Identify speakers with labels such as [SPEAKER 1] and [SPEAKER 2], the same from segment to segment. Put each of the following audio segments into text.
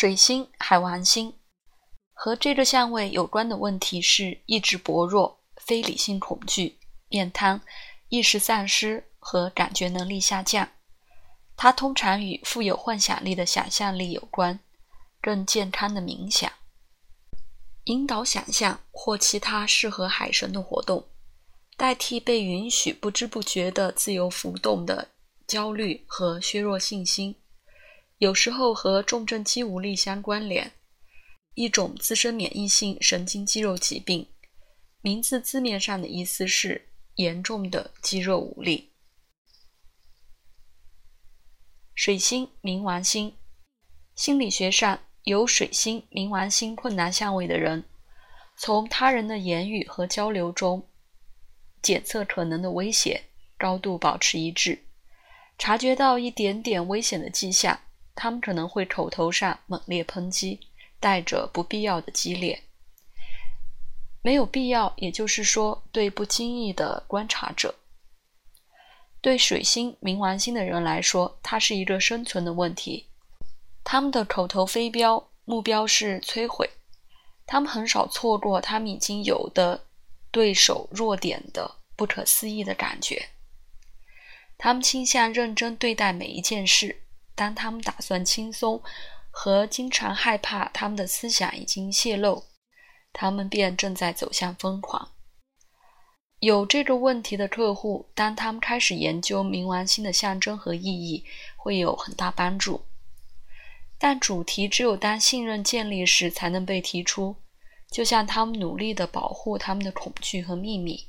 [SPEAKER 1] 水星、海王星和这个相位有关的问题是意志薄弱、非理性恐惧、面瘫、意识丧失和感觉能力下降。它通常与富有幻想力的想象力有关，更健康的冥想、引导想象或其他适合海神的活动，代替被允许不知不觉的自由浮动的焦虑和削弱信心。有时候和重症肌无力相关联，一种自身免疫性神经肌肉疾病，名字字面上的意思是严重的肌肉无力。水星、冥王星，心理学上有水星、冥王星困难相位的人，从他人的言语和交流中检测可能的威胁，高度保持一致，察觉到一点点危险的迹象。他们可能会口头上猛烈抨击，带着不必要的激烈。没有必要，也就是说，对不经意的观察者，对水星、冥王星的人来说，它是一个生存的问题。他们的口头飞镖目标是摧毁。他们很少错过他们已经有的对手弱点的不可思议的感觉。他们倾向认真对待每一件事。当他们打算轻松，和经常害怕他们的思想已经泄露，他们便正在走向疯狂。有这个问题的客户，当他们开始研究冥王星的象征和意义，会有很大帮助。但主题只有当信任建立时才能被提出，就像他们努力地保护他们的恐惧和秘密。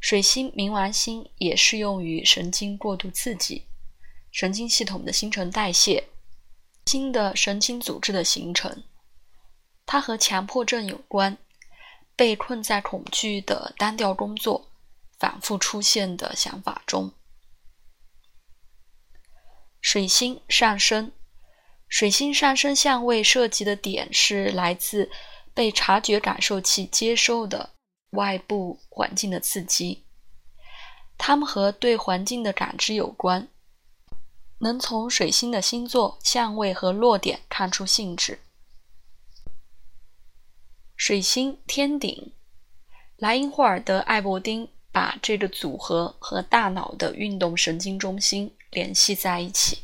[SPEAKER 1] 水星、冥王星也适用于神经过度刺激。神经系统的新陈代谢，新的神经组织的形成，它和强迫症有关。被困在恐惧的单调工作，反复出现的想法中。水星上升，水星上升相位涉及的点是来自被察觉感受器接收的外部环境的刺激，它们和对环境的感知有关。能从水星的星座、相位和落点看出性质。水星天顶，莱因霍尔德·艾伯丁把这个组合和大脑的运动神经中心联系在一起。